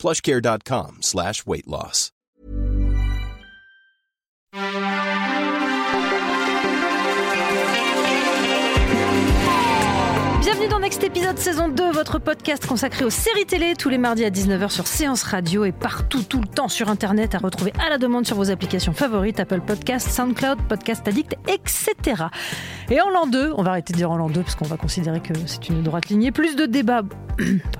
plushcare.com slash weight loss. Bienvenue dans Next Épisode saison 2, votre podcast consacré aux séries télé tous les mardis à 19h sur Séance Radio et partout tout le temps sur internet à retrouver à la demande sur vos applications favorites Apple Podcast, SoundCloud, Podcast Addict, etc. Et en l'an 2, on va arrêter de dire en l'an 2 parce qu'on va considérer que c'est une droite lignée, plus de débats,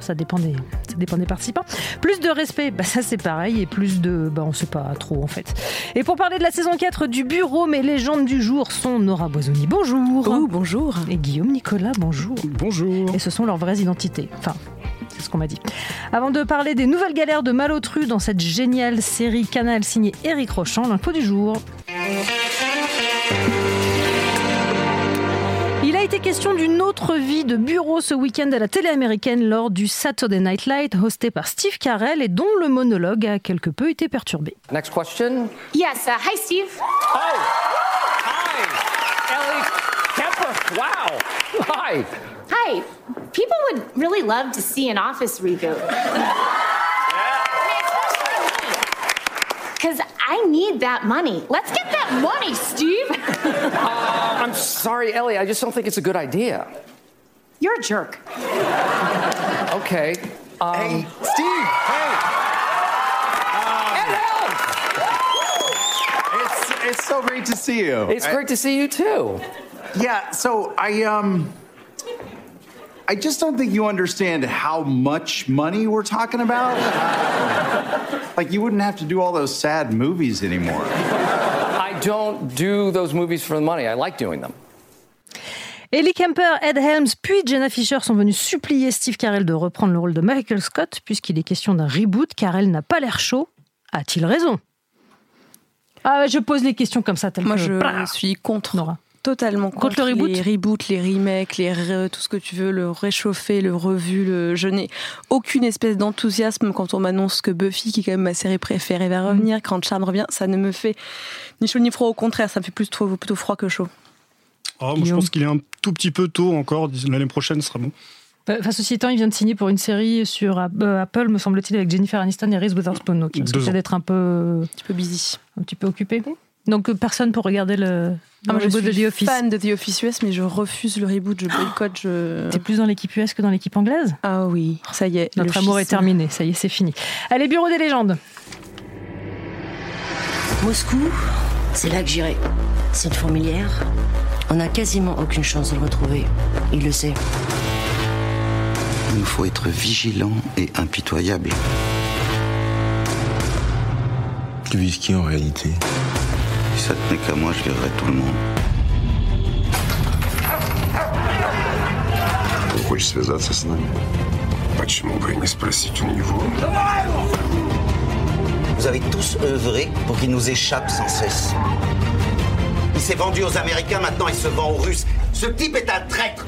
ça dépend des, ça dépend des participants, plus de respect, bah ça c'est pareil et plus de, bah on sait pas trop en fait. Et pour parler de la saison 4 du bureau, mes légendes du jour sont Nora Boisoni, bonjour. Oh, bonjour. Et Guillaume Nicolas, bonjour. Bonjour. Et ce sont leurs vraies identités. Enfin, c'est ce qu'on m'a dit. Avant de parler des nouvelles galères de Malotru dans cette géniale série Canal signée Eric Rochant, l'info du jour. Il a été question d'une autre vie de bureau ce week-end à la télé américaine lors du Saturday Night Light hosté par Steve Carell et dont le monologue a quelque peu été perturbé. Next question. Yes. Uh, hi, Steve. Oh, hi, Ellie Kemper. Wow. Hi. Hi. People would really love to see an office reboot. I need that money. Let's get that money, Steve. Uh, I'm sorry, Ellie. I just don't think it's a good idea. You're a jerk. Okay. Um, Hey, Steve! Hey! Ed It's, it's so great to see you. It's great to see you too. Yeah, so I um I just don't think you understand how much money we're talking about. Like you wouldn't have to do all those sad movies anymore. I don't do those movies for the money. I like doing them. Ellie Kemper, Ed Helms puis Jenna Fisher sont venus supplier Steve Carell de reprendre le rôle de Michael Scott puisqu'il est question d'un reboot. Carell n'a pas l'air chaud. A-t-il raison? Ah, je pose les questions comme ça, tel Moi, que je Blah suis contre. Nora. Totalement Contre contre, le reboot les reboots, les remakes, les re- tout ce que tu veux, le réchauffer, le revu. Le... Je n'ai aucune espèce d'enthousiasme quand on m'annonce que Buffy, qui est quand même ma série préférée, va revenir. Quand Charm revient, ça ne me fait ni chaud ni froid. Au contraire, ça me fait plus trop, plutôt froid que chaud. Moi, je pense qu'il est un tout petit peu tôt encore. L'année prochaine ce sera bon. Enfin, ceci étant, il vient de signer pour une série sur euh, Apple, me semble-t-il, avec Jennifer Aniston et Reese Witherspoon. Donc, il risque d'être un peu, Un petit peu busy. un petit peu occupé. Donc, euh, personne pour regarder le, Ah, moi, le je reboot de suis The Office. fan de The Office US, mais je refuse le reboot, je boycotte. Je... T'es plus dans l'équipe US que dans l'équipe anglaise? Ah oui, ça y est. Notre amour est terminé, ça y est, c'est fini. Allez, bureau des légendes. Moscou, c'est là que j'irai. C'est une fourmilière. On n'a quasiment aucune chance de le retrouver. Il le sait. Il nous faut être vigilant et impitoyable. Tu vises qui en réalité? Si ça tenait qu'à moi, je virerais tout le monde. Ты хочешь связаться с нами? Почему бы и не спросить у него? Vous avez tous œuvré pour qu'il nous échappe sans cesse. Il s'est vendu aux Américains, maintenant il se vend aux Russes. Ce type est un traître.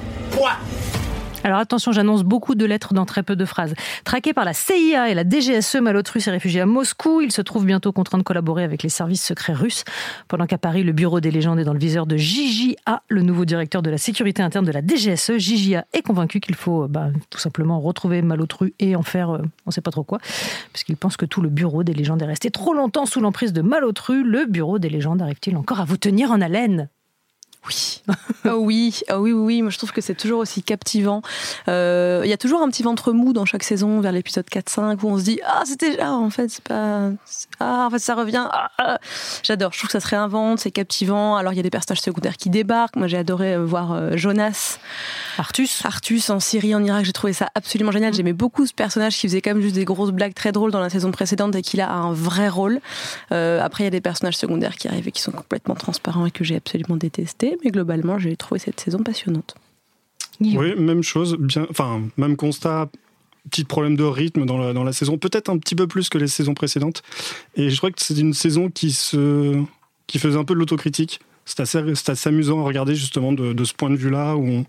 alors attention, j'annonce beaucoup de lettres dans très peu de phrases. Traqué par la CIA et la DGSE, Malotru s'est réfugié à Moscou. Il se trouve bientôt contraint de collaborer avec les services secrets russes. Pendant qu'à Paris, le bureau des légendes est dans le viseur de JJA, le nouveau directeur de la sécurité interne de la DGSE. JJA est convaincu qu'il faut euh, bah, tout simplement retrouver Malotru et en faire euh, on ne sait pas trop quoi, puisqu'il pense que tout le bureau des légendes est resté trop longtemps sous l'emprise de Malotru. Le bureau des légendes arrive-t-il encore à vous tenir en haleine? Oui. Ah oui, ah oui, oui, oui. Moi, je trouve que c'est toujours aussi captivant. Euh, Il y a toujours un petit ventre mou dans chaque saison, vers l'épisode 4-5, où on se dit Ah, c'était déjà, en fait, c'est pas. Ah, en fait, ça revient. Ah, ah. J'adore. Je trouve que ça se réinvente, c'est captivant. Alors, il y a des personnages secondaires qui débarquent. Moi, j'ai adoré euh, voir euh, Jonas. Artus Artus en Syrie, en Irak, j'ai trouvé ça absolument génial. J'aimais beaucoup ce personnage qui faisait quand même juste des grosses blagues très drôles dans la saison précédente et qui là a un vrai rôle. Euh, après, il y a des personnages secondaires qui arrivent et qui sont complètement transparents et que j'ai absolument détesté. Mais globalement, j'ai trouvé cette saison passionnante. Oui, même chose, bien, enfin, même constat. petit problème de rythme dans la, dans la saison, peut-être un petit peu plus que les saisons précédentes. Et je crois que c'est une saison qui, se, qui faisait un peu de l'autocritique. C'est assez, c'est assez amusant à regarder justement de, de ce point de vue-là où, on-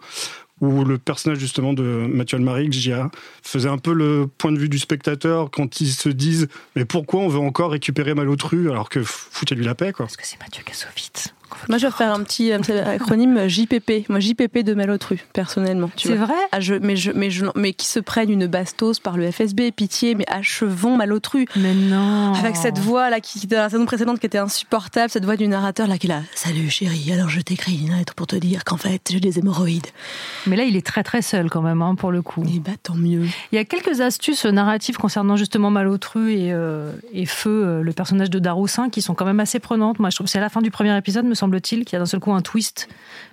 où le personnage justement de Mathieu Almaric, J.A., faisait un peu le point de vue du spectateur quand ils se disent mais pourquoi on veut encore récupérer Malotru alors que foutez-lui la paix quoi. Parce que c'est Mathieu Kassovitz. Moi, je vais faire un petit, acronyme JPP. Moi, JPP de Malotru, personnellement. C'est vrai Ah, je- mais, je, mais, je, mais qui se prennent une bastos par le FSB, pitié, mais achevons Malotru. Mais non. Avec cette voix là qui dans la saison précédente qui était insupportable, cette voix du narrateur là qui est là. Salut chérie, alors je t'écris une lettre pour te dire qu'en fait j'ai des hémorroïdes. Mais là, il est très très seul quand même, hein, pour le coup. Et bah tant mieux. Il y a quelques astuces narratives concernant justement Malotru et, euh, et Feu, euh, le personnage de Daroussin, qui sont quand même assez prenantes. Moi, je trouve que c'est à la fin du premier épisode, me semble-t-il, qu'il y a d'un seul coup un twist,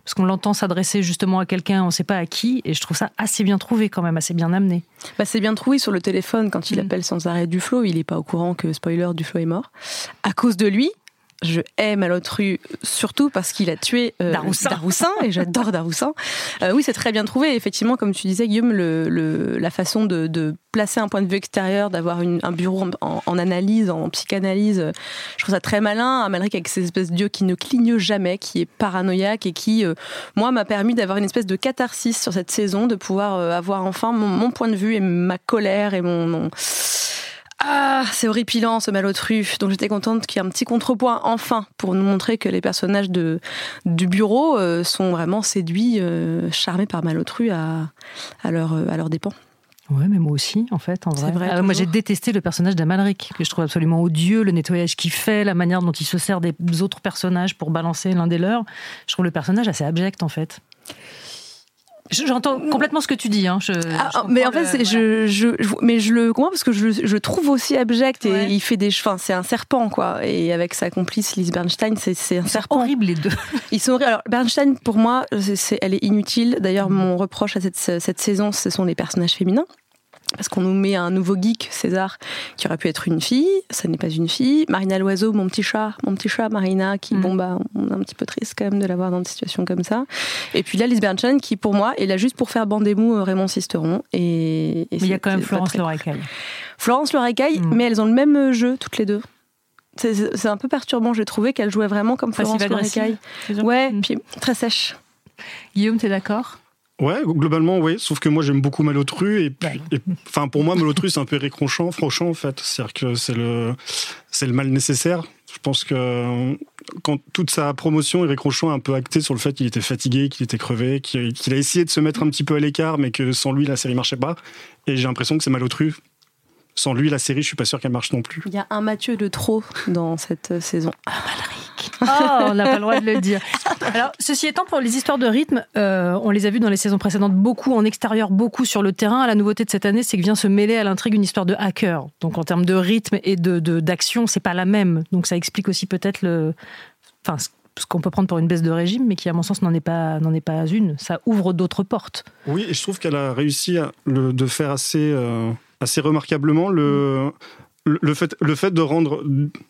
parce qu'on l'entend s'adresser justement à quelqu'un, on ne sait pas à qui, et je trouve ça assez bien trouvé quand même, assez bien amené. Bah, c'est bien trouvé sur le téléphone quand il appelle sans arrêt Duflo. Il est pas au courant que spoiler Duflo est mort. À cause de lui, je hais Malotru surtout parce qu'il a tué euh, Daroussin. et j'adore Daroussin. Euh, oui, c'est très bien trouvé. Effectivement, comme tu disais, Guillaume, le, le- la façon de, de placer un point de vue extérieur, d'avoir un bureau en, en- analyse, en psychanalyse, euh, je trouve ça très malin. Amalric avec ces espèces d'yeux qui ne clignent jamais, qui est paranoïaque et qui, euh, moi, m'a permis d'avoir une espèce de catharsis sur cette saison, de pouvoir euh, avoir enfin mon, mon point de vue et ma colère et mon- mon ah, c'est horripilant ce malotru. Donc j'étais contente qu'il y ait un petit contrepoint enfin pour nous montrer que les personnages de, du bureau euh, sont vraiment séduits, euh, charmés par malotru à, à, leur, à leur dépens. Ouais, mais moi aussi, en fait, en vrai. Ah, moi, j'ai détesté le personnage d'Amalric, que je trouve absolument odieux, le nettoyage qu'il fait, la manière dont il se sert des autres personnages pour balancer l'un des leurs. Je trouve le personnage assez abject, en fait. Je- J'entends complètement ce que tu dis. Hein. Je, Ah, je comprends mais en fait, le- je, je, mais je le comprends parce que je, je le trouve aussi abject et il fait des, enfin, c'est un serpent quoi. Et avec sa complice Lise Bernstein, c'est c'est un serpent. horrible les deux. Ils sont horribles. Alors Bernstein, pour moi, c'est- c'est- elle est inutile. D'ailleurs, mon reproche à cette, cette saison, ce sont les personnages féminins. Parce qu'on nous met un nouveau geek, César, qui aurait pu être une fille, ça n'est pas une fille. Marina Loiseau, mon petit chat, mon petit chat Marina, qui, bon bah, on est un petit peu triste quand même de l'avoir dans une situation comme ça. Et puis là, Lise Bernstein, qui pour moi est là juste pour faire bander mou euh, Raymond Sisteron. Et, et Mais il y a quand même Florence Lorecaille. Florence Lorecaille, mais elles ont le même jeu toutes les deux. C'est- un peu perturbant, j'ai trouvé qu'elles jouaient vraiment comme Florence ça? Ouais, puis très sèche. Guillaume, t'es d'accord? Ouais, globalement, oui. Sauf que moi, j'aime beaucoup Malotru. Et, enfin, pour moi, Malotru, c'est un peu Eric Rochant, franchement, en fait. C'est-à-dire que c'est le, c'est le mal nécessaire. Je pense que quand toute sa promotion, Eric Rochon a un peu acté sur le fait qu'il était fatigué, qu'il était crevé, qu'il qu'il a essayé de se mettre un petit peu à l'écart, mais que sans lui, la série marchait pas. Et j'ai l'impression que c'est Malotru. Sans lui, la série, je suis pas sûr qu'elle marche non plus. Il y a un Mathieu de trop dans cette euh, saison. Oh, on n'a pas le droit de le dire. Alors, ceci étant, pour les histoires de rythme, euh, on les a vues dans les saisons précédentes beaucoup en extérieur, beaucoup sur le terrain. La nouveauté de cette année, c'est que vient se mêler à l'intrigue une histoire de hacker. Donc, en termes de rythme et de de- d'action, c'est pas la même. Donc, ça explique aussi peut-être le, enfin, ce- ce qu'on peut prendre pour une baisse de régime, mais qui, à mon sens, n'en est pas n'en est pas une. Ça ouvre d'autres portes. Oui, et je trouve qu'elle a réussi à le, de faire assez, euh, assez remarquablement le, fait, le fait de rendre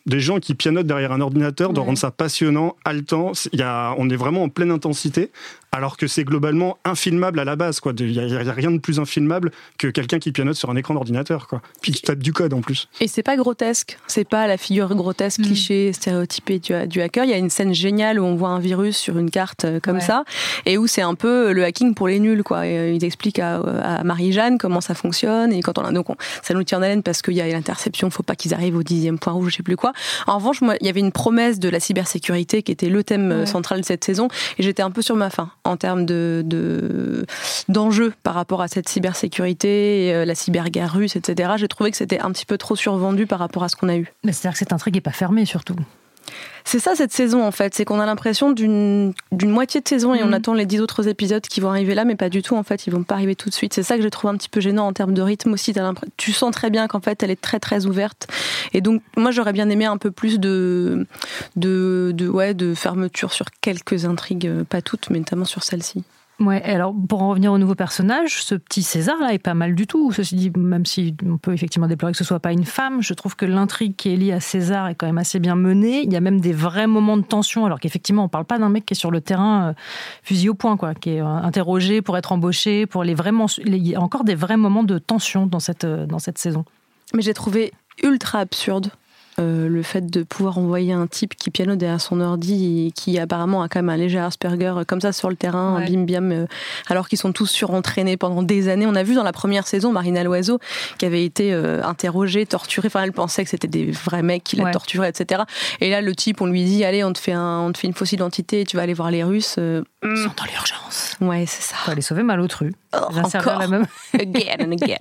des gens qui pianotent derrière un ordinateur, de rendre ça passionnant, haletant. Y a, on est vraiment en pleine intensité, alors que c'est globalement infilmable à la base. quoi. Il n'y a, il y a rien de plus infilmable que quelqu'un qui pianote sur un écran d'ordinateur. quoi. Puis qui tape du code en plus. Et c'est pas grotesque, c'est pas la figure grotesque, cliché, stéréotypée du, du hacker. Il y a une scène géniale où on voit un virus sur une carte euh, comme ça, et où c'est un peu le hacking pour les nuls, quoi. Et, euh, il explique à, à Marie-Jeanne comment ça fonctionne, et quand on a, donc on- ça nous tient en haleine parce qu'il y a l'interception, faut pas qu'ils arrivent au dixième point rouge, je sais plus quoi. En revanche, moi, il y avait une promesse de la cybersécurité qui était le thème euh, Ouais. central de cette saison, et j'étais un peu sur ma faim en termes de de- d'enjeux par rapport à cette cybersécurité, et, euh, la cyberguerre russe, etc. J'ai trouvé que c'était un petit peu trop survendu par rapport à ce qu'on a eu. C'est-à-dire que cette intrigue n'est pas fermée, surtout. C'est ça cette saison en fait, c'est qu'on a l'impression d'une moitié de saison et on Mhm. attend les dix autres épisodes qui vont arriver là, mais pas du tout en fait, ils vont pas arriver tout de suite. C'est ça que j'ai trouvé un petit peu gênant en termes de rythme aussi. Tu sens très bien qu'en fait elle est très très ouverte et donc moi j'aurais bien aimé un peu plus de de, de ouais de fermeture sur quelques intrigues, euh, pas toutes, mais notamment sur celle-ci. Ouais, alors pour en revenir au nouveau personnage, ce petit César là est pas mal du tout. Ceci dit, même si on peut effectivement déplorer que ce soit pas une femme, je trouve que l'intrigue qui est liée à César est quand même assez bien menée. Il y a même des vrais moments de tension, alors qu'effectivement on parle pas d'un mec qui est sur le terrain euh, fusil au point, quoi, qui est euh, interrogé pour être embauché, pour vraiment, il y a encore des vrais moments de tension dans cette euh, dans cette saison. Mais j'ai trouvé ultra absurde euh, le fait de pouvoir envoyer un type qui piano derrière son ordi et qui apparemment a quand même un léger Asperger euh, comme ça sur le terrain, Ouais. bim bim, euh, alors qu'ils sont tous surentraînés pendant des années. On a vu dans la première saison Marina Loiseau qui avait été euh, interrogée, torturée. Enfin, elle pensait que c'était des vrais mecs qui la Ouais. torturaient, etc. Et là, le type, on lui dit allez, on te fait un, on te fait une fausse identité, tu vas aller voir les Russes. Ils sont dans l'urgence. ouais, c'est ça. Faut aller sauver Malotru. Oh, encore. la même. again and again.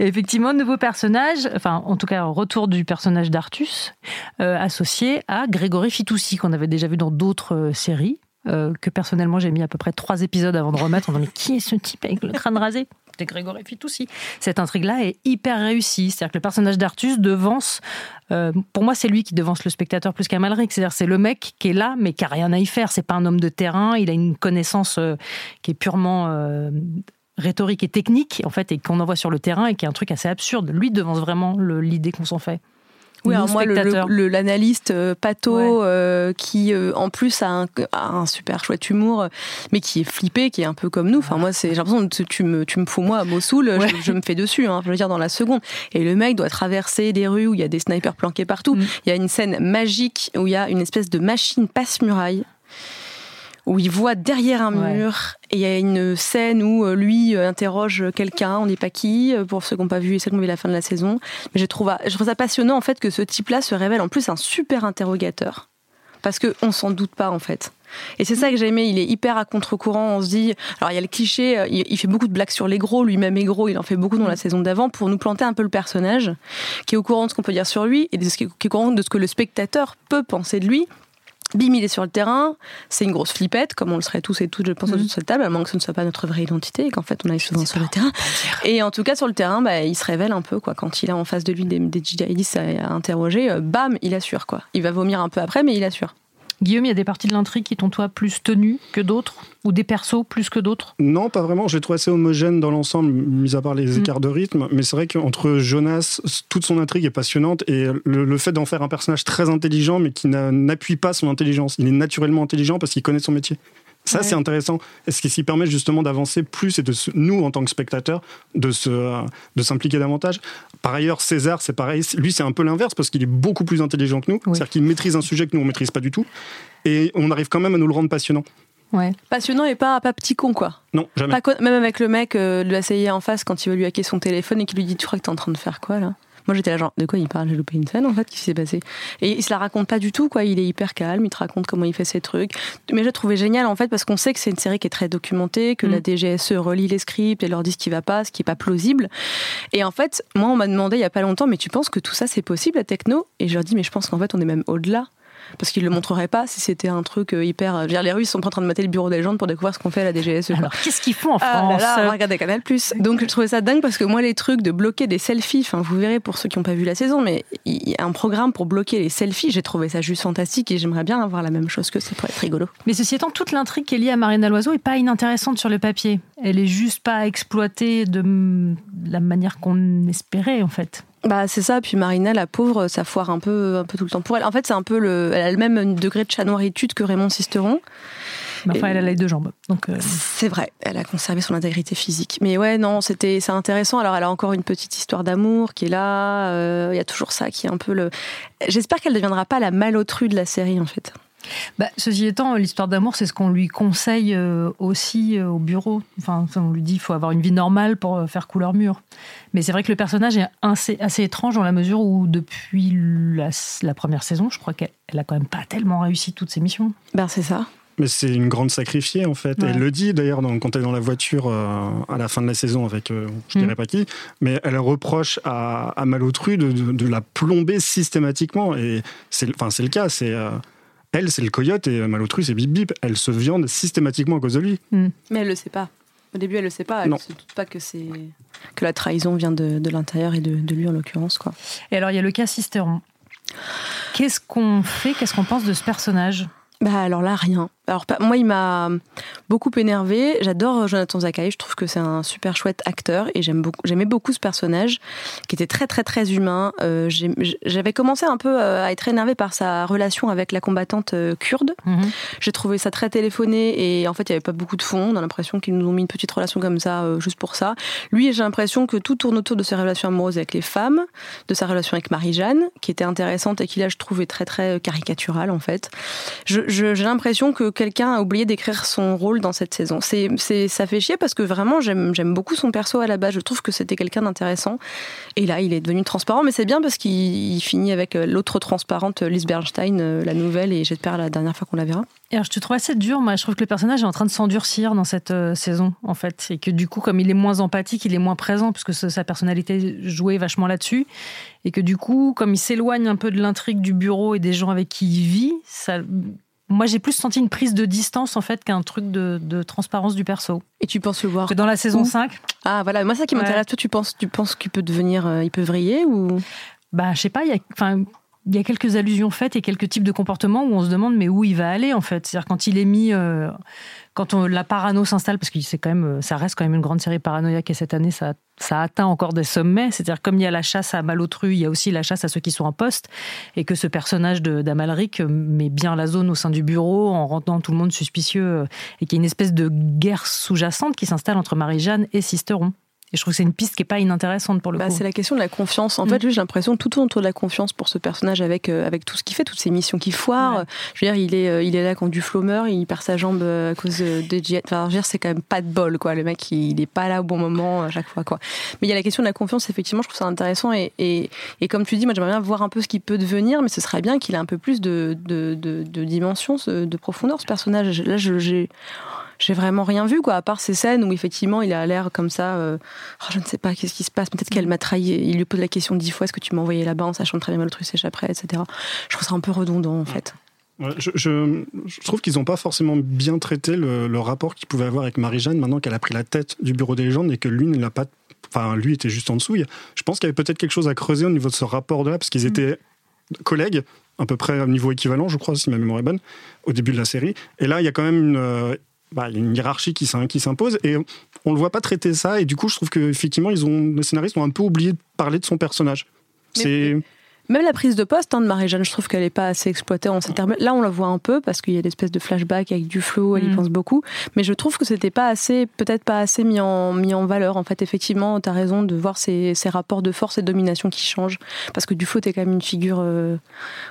Et effectivement, nouveau personnage, enfin en tout cas retour du personnage d'Artus, euh, associé à Grégory Fitoussi, qu'on avait déjà vu dans d'autres euh, séries, euh, que personnellement j'ai mis à peu près trois épisodes avant de remettre en disant mais qui est ce type avec le crâne rasé? C'était Grégory Fitoussi. Cette intrigue-là est hyper réussie, c'est-à-dire que le personnage d'Artus devance, euh, pour moi c'est lui qui devance le spectateur plus qu'Amalric, c'est-à-dire c'est le mec qui est là mais qui a rien à y faire, c'est pas un homme de terrain, il a une connaissance euh, qui est purement rhétorique et technique, en fait, et qu'on envoie sur le terrain et qui est un truc assez absurde. Lui devance vraiment l'idée qu'on s'en fait. Oui, alors moi, l'analyste euh, Pato, Ouais. euh, qui euh, en plus a un, a un super chouette humour, mais qui est flippé, qui est un peu comme nous. Enfin, moi, c'est, j'ai l'impression que tu me, tu me fous moi à Mossoul, Ouais. je, je me fais dessus, hein, je veux dire, dans la seconde. Et le mec doit traverser des rues où il y a des snipers planqués partout. Mm. Il y a une scène magique où il y a une espèce de machine passe-muraille où il voit derrière un Ouais. mur et il y a une scène où euh, lui euh, interroge quelqu'un, on n'est pas qui, euh, pour ceux qui n'ont pas vu et ceux qui ont vu la fin de la saison. Mais je trouve, je trouve ça passionnant en fait que ce type-là se révèle en plus un super interrogateur. Parce qu'on s'en doute pas en fait. Et c'est ça que j'ai aimé, il est hyper à contre-courant, on se dit... Alors il y a le cliché, il, fait beaucoup de blagues sur les gros, lui-même est gros, il en fait beaucoup dans la saison d'avant pour nous planter un peu le personnage, qui est au courant de ce qu'on peut dire sur lui et de ce qui est au courant de ce que le spectateur peut penser de lui. Bim, il est sur le terrain, c'est une grosse flippette, comme on le serait tous et toutes, je pense, autour de cette table, à moins que ce ne soit pas notre vraie identité et qu'en fait on aille souvent sur le terrain. Et en tout cas, sur le terrain, bah, il se révèle un peu, quoi. Quand il a en face de lui des, des djihadistes à, à interroger, euh, bam, il assure, quoi. Il va vomir un peu après, mais il assure. Guillaume, il y a des parties de l'intrigue qui t'ont, toi, plus tenu que d'autres Ou des persos plus que d'autres? Non, pas vraiment. Je l'ai trouvé assez homogène dans l'ensemble, mis à part les Mm. écarts de rythme. Mais c'est vrai qu'entre Jonas, toute son intrigue est passionnante et le, le fait d'en faire un personnage très intelligent, mais qui n'a- n'appuie pas son intelligence. Il est naturellement intelligent parce qu'il connaît son métier. Ça, Ouais. c'est intéressant. Et ce qui s'y permet justement d'avancer plus et de se- nous, en tant que spectateurs, de, se, de s'impliquer davantage? Par ailleurs, César, c'est pareil. Lui, c'est un peu l'inverse parce qu'il est beaucoup plus intelligent que nous. C'est-à-dire qu'il maîtrise un sujet que nous, on maîtrise pas du tout. Et on arrive quand même à nous le rendre passionnant. Ouais. Passionnant et pas, pas petit con, quoi. Non, jamais. Pas même avec le mec euh, de la CIA en face, quand il veut lui hacker son téléphone et qu'il lui dit Tu crois que t'es en train de faire quoi, là? Moi, j'étais là, genre, de quoi il parle? J'ai loupé une scène, en fait, qui s'est passé Et il se la raconte pas du tout, quoi. Il est hyper calme, il te raconte comment il fait ses trucs. Mais j'ai trouvé génial, en fait, parce qu'on sait que c'est une série qui est très documentée, que Mm. la DGSE relit les scripts et leur dit ce qui va pas, ce qui est pas plausible. Et en fait, moi, on m'a demandé il y a pas longtemps, mais tu penses que tout ça, c'est possible, la techno? Et je leur dis, mais je pense qu'en fait, on est même au-delà. Parce qu'ils le montreraient pas si c'était un truc euh, hyper. veux dire, les Russes sont pas en train de mater le bureau des légendes pour découvrir ce qu'on fait à la DGSE. Alors, qu'est-ce qu'ils font en Ah France là là, on va regarder Canal Plus. Donc je trouvais ça dingue parce que moi les trucs de bloquer des selfies, enfin vous verrez pour ceux qui n'ont pas vu la saison, mais il y a un programme pour bloquer les selfies. J'ai trouvé ça juste fantastique et j'aimerais bien avoir la même chose que ça pour être rigolo. Mais ceci étant, toute l'intrigue qui est liée à Marina Loiseau est pas inintéressante sur le papier. Elle est juste pas exploitée de la manière qu'on espérait, en fait. Bah c'est ça. Puis Marina, la pauvre, ça foire un peu, un peu tout le temps pour elle. En fait, c'est un peu le, elle a le même degré de chanoiritude que Raymond Sisteron. Mais enfin, elle a les deux jambes. Donc, euh, C'est vrai, elle a conservé son intégrité physique. Mais ouais, non, c'était c'est intéressant. Alors, elle a encore une petite histoire d'amour qui est là. euh, Il y a toujours ça qui est un peu le. J'espère qu'elle ne deviendra pas la malotrue de la série, en fait. Bah, ceci étant, l'histoire d'amour, c'est ce qu'on lui conseille euh, aussi euh, au bureau. Enfin, on lui dit qu'il faut avoir une vie normale pour euh, faire couleur mûre. Mais c'est vrai que le personnage est assez, assez étrange dans la mesure où, depuis la, la première saison, je crois qu'elle elle a quand même pas tellement réussi toutes ses missions. Ben, c'est ça. Mais c'est une grande sacrifiée en fait. Ouais. Elle le dit d'ailleurs quand elle est dans la voiture euh, à la fin de la saison avec euh, je Mm. dirais pas qui, mais elle reproche à, à Malotru de, de- de la plomber systématiquement et c'est enfin c'est le cas. C'est euh, elle c'est le coyote et Malotru c'est Bip Bip. Elle se viande systématiquement à cause de lui. Mais elle le sait pas. Au début, elle le sait pas. Elle ne se doute pas que c'est que la trahison vient de, de l'intérieur et de, de lui en l'occurrence, quoi. Et alors, il y a le cas Sisteron. Qu'est-ce qu'on fait? Qu'est-ce qu'on pense de ce personnage? Bah alors là, rien. Alors moi, il m'a beaucoup énervé. J'adore Jonathan Zakai. Je trouve que c'est un super chouette acteur et j'aime beaucoup. J'aimais beaucoup ce personnage qui était très très très humain. Euh, J'avais commencé un peu euh, à être énervé par sa relation avec la combattante euh, kurde. Mhm. J'ai trouvé ça très téléphoné et en fait, il y avait pas beaucoup de fond. On a l'impression qu'ils nous ont mis une petite relation comme ça euh, juste pour ça. Lui, j'ai l'impression que tout tourne autour de ses relations amoureuses avec les femmes, de sa relation avec Marie-Jeanne, qui était intéressante et qui là, je trouvais très très caricaturale en fait. J'ai l'impression que quelqu'un a oublié d'écrire son rôle dans cette saison. C'est, ça fait chier parce que vraiment, j'aime, j'aime beaucoup son perso à la base. Je trouve que c'était quelqu'un d'intéressant. Et là, il est devenu transparent, mais c'est bien parce qu'il finit avec euh, l'autre transparente, Lise Bernstein, euh, la nouvelle, et j'espère la dernière fois qu'on la verra. Alors, je te trouve assez dur. Moi, je trouve que le personnage est en train de s'endurcir dans cette euh, saison, en fait. Et que du coup, comme il est moins empathique, il est moins présent, puisque sa personnalité jouait vachement là-dessus. Et que du coup, comme il s'éloigne un peu de l'intrigue du bureau et des gens avec qui il vit, ça moi, j'ai plus senti une prise de distance en fait qu'un truc de, transparence du perso. Et tu penses le voir dans la saison 5 Ah voilà, moi ça qui m'intéresse. Toi, tu penses, tu penses qu'il peut devenir, euh, il peut vriller ou Bah, je sais pas. Il y a, il y a quelques allusions faites et quelques types de comportements où on se demande mais où il va aller en fait? C'est-à-dire quand il est mis, euh, quand on, la parano s'installe, parce que c'est quand même, euh, ça reste quand même une grande série paranoïaque et cette année ça, ça atteint encore des sommets. C'est-à-dire comme il y a la chasse à Malotru, il y a aussi la chasse à ceux qui sont en poste et que ce personnage d'Amalric met bien la zone au sein du bureau en rendant tout le monde suspicieux euh, et qu'il y a une espèce de guerre sous-jacente qui s'installe entre Marie-Jeanne et Sisteron. Et je trouve que c'est une piste qui n'est pas inintéressante pour le bah, C'est la question de la confiance. En mm. fait, j'ai l'impression tout tourne autour de la confiance pour ce personnage avec, euh, avec tout ce qu'il fait, toutes ces missions qui foirent. Je veux dire, il est, euh, il est là quand du meurt, il perd sa jambe euh, à cause de jet. Enfin, je veux dire, c'est quand même pas de bol, quoi. Le mec, il n'est pas là au bon moment à chaque fois, quoi. Mais il y a la question de la confiance, effectivement, je trouve ça intéressant. Et, et, et comme tu dis, moi, j'aimerais bien voir un peu ce qu'il peut devenir, mais ce serait bien qu'il ait un peu plus de, de, de, de dimension, de profondeur, ce personnage. Là, j'ai j'ai vraiment rien vu, quoi, à part ces scènes où effectivement il a l'air comme ça. Euh, oh, je ne sais pas qu'est-ce qui se passe. Peut-être qu'elle m'a trahi. Il lui pose la question dix fois est-ce que tu m'as envoyé là-bas en sachant très bien le truc s'échapperait, etc. Je trouve ça un peu redondant en fait. je, je, trouve qu'ils n'ont pas forcément bien traité le, rapport qu'ils pouvaient avoir avec Marie-Jeanne maintenant qu'elle a pris la tête du bureau des légendes et que lui ne l'a pas. Enfin, lui était juste en dessous. Je pense qu'il y avait peut-être quelque chose à creuser au niveau de ce rapport-là, parce qu'ils mm. étaient collègues, à peu près au niveau équivalent, je crois, si ma mémoire est bonne, au début de la série. Et là, il y a quand même une, euh, bah, il y a une hiérarchie qui, s'impose et on le voit pas traiter ça et du coup je trouve qu'effectivement ils ont les scénaristes ont un peu oublié de parler de son personnage. C'est même la prise de poste hein, de Marie-Jeanne, je trouve qu'elle n'est pas assez exploitée en ces termes. Là, on la voit un peu parce qu'il y a l'espèce de flashback avec du flow, elle y mm. pense beaucoup. Mais je trouve que c'était pas assez, peut-être pas assez mis en, mis en valeur. En fait, effectivement, tu as raison de voir ces, ces, rapports de force et de domination qui changent. Parce que du tu es quand même une figure. Euh,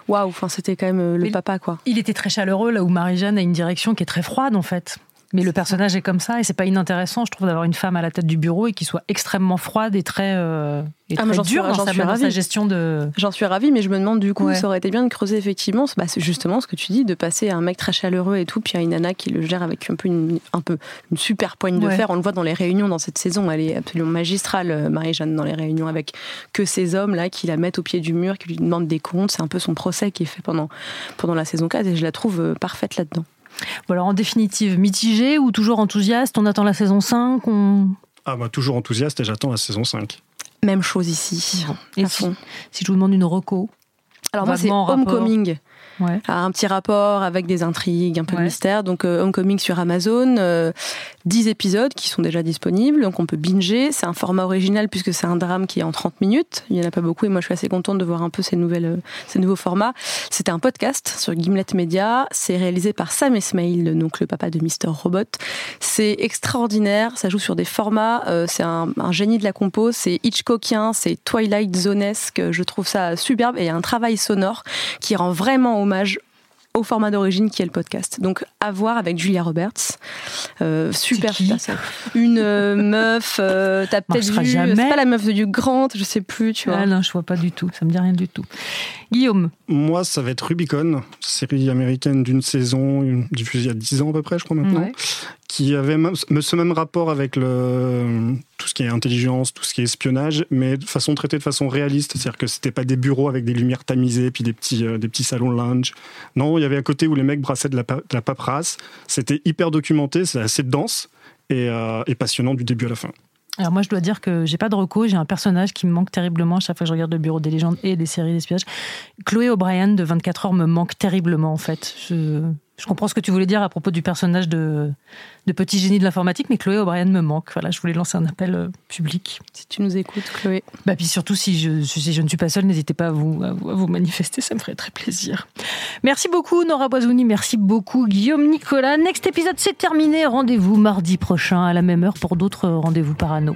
waouh, enfin, c'était quand même euh, le papa, quoi. Il était très chaleureux, là où Marie-Jeanne a une direction qui est très froide, en fait. Mais le personnage est comme ça et c'est pas inintéressant, je trouve, d'avoir une femme à la tête du bureau et qui soit extrêmement froide et très, euh, et ah, très dure dans, sa, gestion de. J'en suis ravie, mais je me demande du coup, ça aurait été bien de creuser effectivement, bah, c'est justement ce que tu dis, de passer à un mec très chaleureux et tout, puis à une nana qui le gère avec un peu une, un peu une super poigne de fer. On le voit dans les réunions dans cette saison, elle est absolument magistrale, euh, Marie-Jeanne, dans les réunions avec que ces hommes là qui la mettent au pied du mur, qui lui demandent des comptes. C'est un peu son procès qui est fait pendant, pendant la saison 4 et je la trouve euh, parfaite là-dedans. Voilà, en définitive, mitigé ou toujours enthousiaste? On attend la saison 5 Ah bah toujours enthousiaste et j'attends la saison 5. Même chose ici. Et si, si, je vous demande une reco? Alors moi c'est Homecoming. Un petit rapport avec des intrigues, un peu de mystère. Donc euh, Homecoming sur Amazon, 10 euh, épisodes qui sont déjà disponibles, donc on peut binger. C'est un format original puisque c'est un drame qui est en 30 minutes. Il n'y en a pas beaucoup et moi je suis assez contente de voir un peu ces, nouvelles, euh, ces nouveaux formats. C'était un podcast sur Gimlet Media. C'est réalisé par Sam Esmail, donc le papa de Mister Robot. C'est extraordinaire. Ça joue sur des formats. c'est un, un, génie de la compo. C'est Hitchcockien, c'est Twilight Zonesque. Je trouve ça superbe et il y a un travail sonore qui rend vraiment hommage au format d'origine qui est le podcast. Donc à voir avec Julia Roberts. Euh, super, Une euh, meuf, euh, t'as peut-être vu, c'est pas la meuf de Hugh Grant, je sais plus, tu vois. Ah non, je vois pas du tout, ça me dit rien du tout. Guillaume Moi, ça va être Rubicon, série américaine d'une saison, diffusée il y a 10 ans à peu près, je crois maintenant, qui avait ce même rapport avec tout ce qui est intelligence, tout ce qui est espionnage, mais de façon traitée de façon réaliste. C'est-à-dire que c'était pas des bureaux avec des lumières tamisées puis des petits, euh, des petits salons lounge. Non, il y avait un côté où les mecs brassaient de la, de paperasse. C'était hyper documenté, c'est assez dense et, euh, et passionnant du début à la fin. Alors moi, je dois dire que j'ai pas de recours. J'ai un personnage qui me manque terriblement chaque fois que je regarde le Bureau des légendes et des séries d'espionnage. Chloé O'Brien de 24 heures me manque terriblement en fait. Je comprends ce que tu voulais dire à propos du personnage de, de petit génie de l'informatique, mais Chloé O'Brien me manque. Voilà, je voulais lancer un appel euh, public. Si tu nous écoutes, Chloé. Bah, puis surtout, si je, si je ne suis pas seule, n'hésitez pas à vous, à vous, à vous manifester, ça me ferait très plaisir. Merci beaucoup, Nora Boisouni. Merci beaucoup, Guillaume Nicolas. Next épisode, c'est terminé. Rendez-vous mardi prochain à la même heure pour d'autres rendez-vous parano.